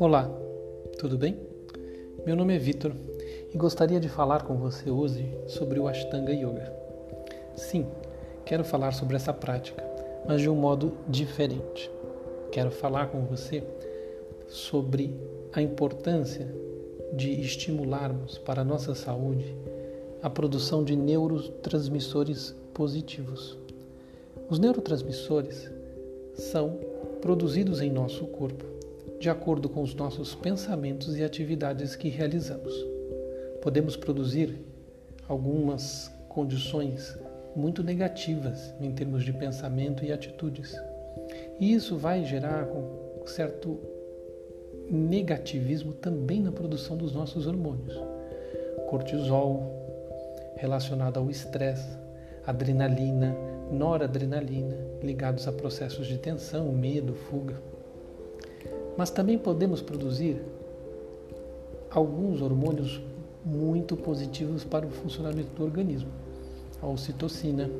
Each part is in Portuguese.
Olá, tudo bem? Meu nome é Vitor e gostaria de falar com você hoje sobre o Ashtanga Yoga. Sim, quero falar sobre essa prática, mas de um modo diferente. Quero falar com você sobre a importância de estimularmos para a nossa saúde a produção de neurotransmissores positivos. Os neurotransmissores são produzidos em nosso corpo de acordo com os nossos pensamentos e atividades que realizamos. Podemos produzir algumas condições muito negativas em termos de pensamento e atitudes. E isso vai gerar um certo negativismo também na produção dos nossos hormônios. Cortisol, relacionado ao estresse, adrenalina, noradrenalina, ligados a processos de tensão, medo, fuga. Mas também podemos produzir alguns hormônios muito positivos para o funcionamento do organismo. A ocitocina.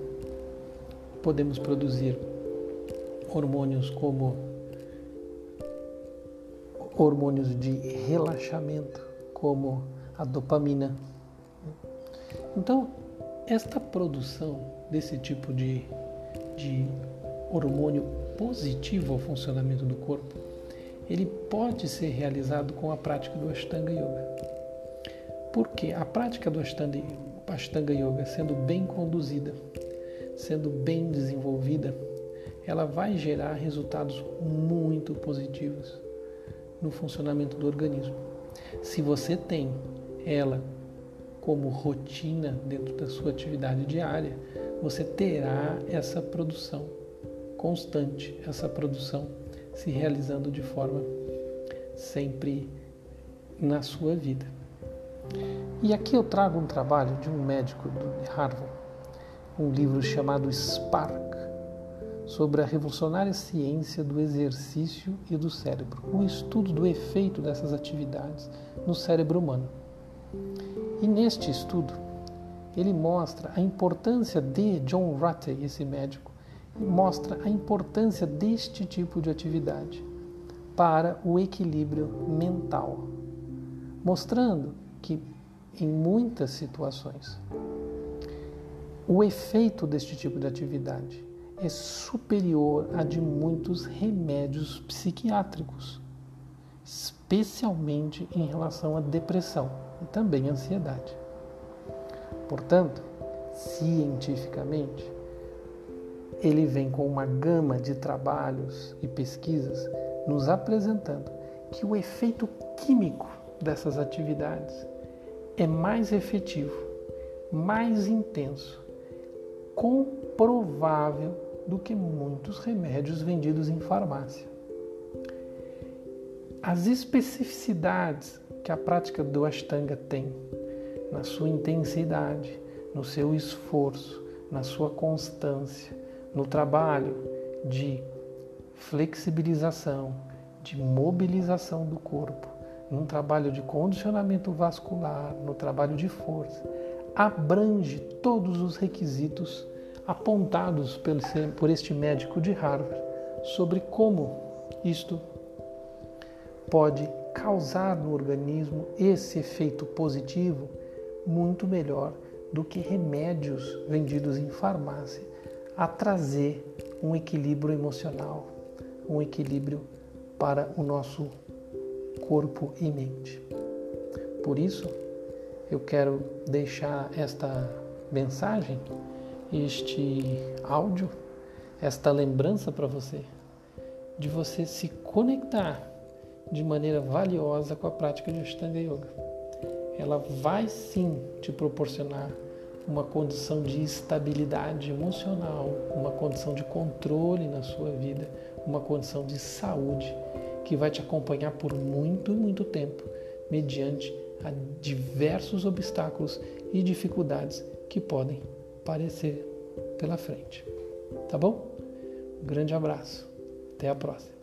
Podemos produzir hormônios como hormônios de relaxamento, como a dopamina. Então, esta produção desse tipo de, de hormônio positivo ao funcionamento do corpo, ele pode ser realizado com a prática do Ashtanga Yoga. Porque a prática do Ashtanga, Yoga, sendo bem conduzida, sendo bem desenvolvida, ela vai gerar resultados muito positivos no funcionamento do organismo. Se você tem ela como rotina dentro da sua atividade diária, você terá essa produção constante, essa produção se realizando de forma sempre na sua vida. E aqui eu trago um trabalho de um médico de Harvard, um livro chamado Spark, sobre a revolucionária ciência do exercício e do cérebro, um estudo do efeito dessas atividades no cérebro humano. E neste estudo, ele mostra a importância de John Ratey, esse médico, mostra a importância deste tipo de atividade para o equilíbrio mental, mostrando que em muitas situações o efeito deste tipo de atividade é superior a de muitos remédios psiquiátricos, especialmente em relação à depressão e também ansiedade. Portanto, cientificamente, ele vem com uma gama de trabalhos e pesquisas nos apresentando que o efeito químico dessas atividades é mais efetivo, mais intenso, comprovável do que muitos remédios vendidos em farmácia. As especificidades que a prática do Ashtanga tem na sua intensidade, no seu esforço, na sua constância, no trabalho de flexibilização, de mobilização do corpo, num trabalho de condicionamento vascular, no trabalho de força, abrange todos os requisitos apontados por este médico de Harvard sobre como isto pode causar no organismo esse efeito positivo muito melhor do que remédios vendidos em farmácia a trazer um equilíbrio emocional, um equilíbrio para o nosso corpo e mente. Por isso, eu quero deixar esta mensagem, este áudio, esta lembrança para você, de você se conectar de maneira valiosa com a prática de Ashtanga Yoga. Ela vai sim te proporcionar uma condição de estabilidade emocional, uma condição de controle na sua vida, uma condição de saúde que vai te acompanhar por muito, muito tempo, mediante a diversos obstáculos e dificuldades que podem aparecer pela frente. Tá bom? Um grande abraço. Até a próxima.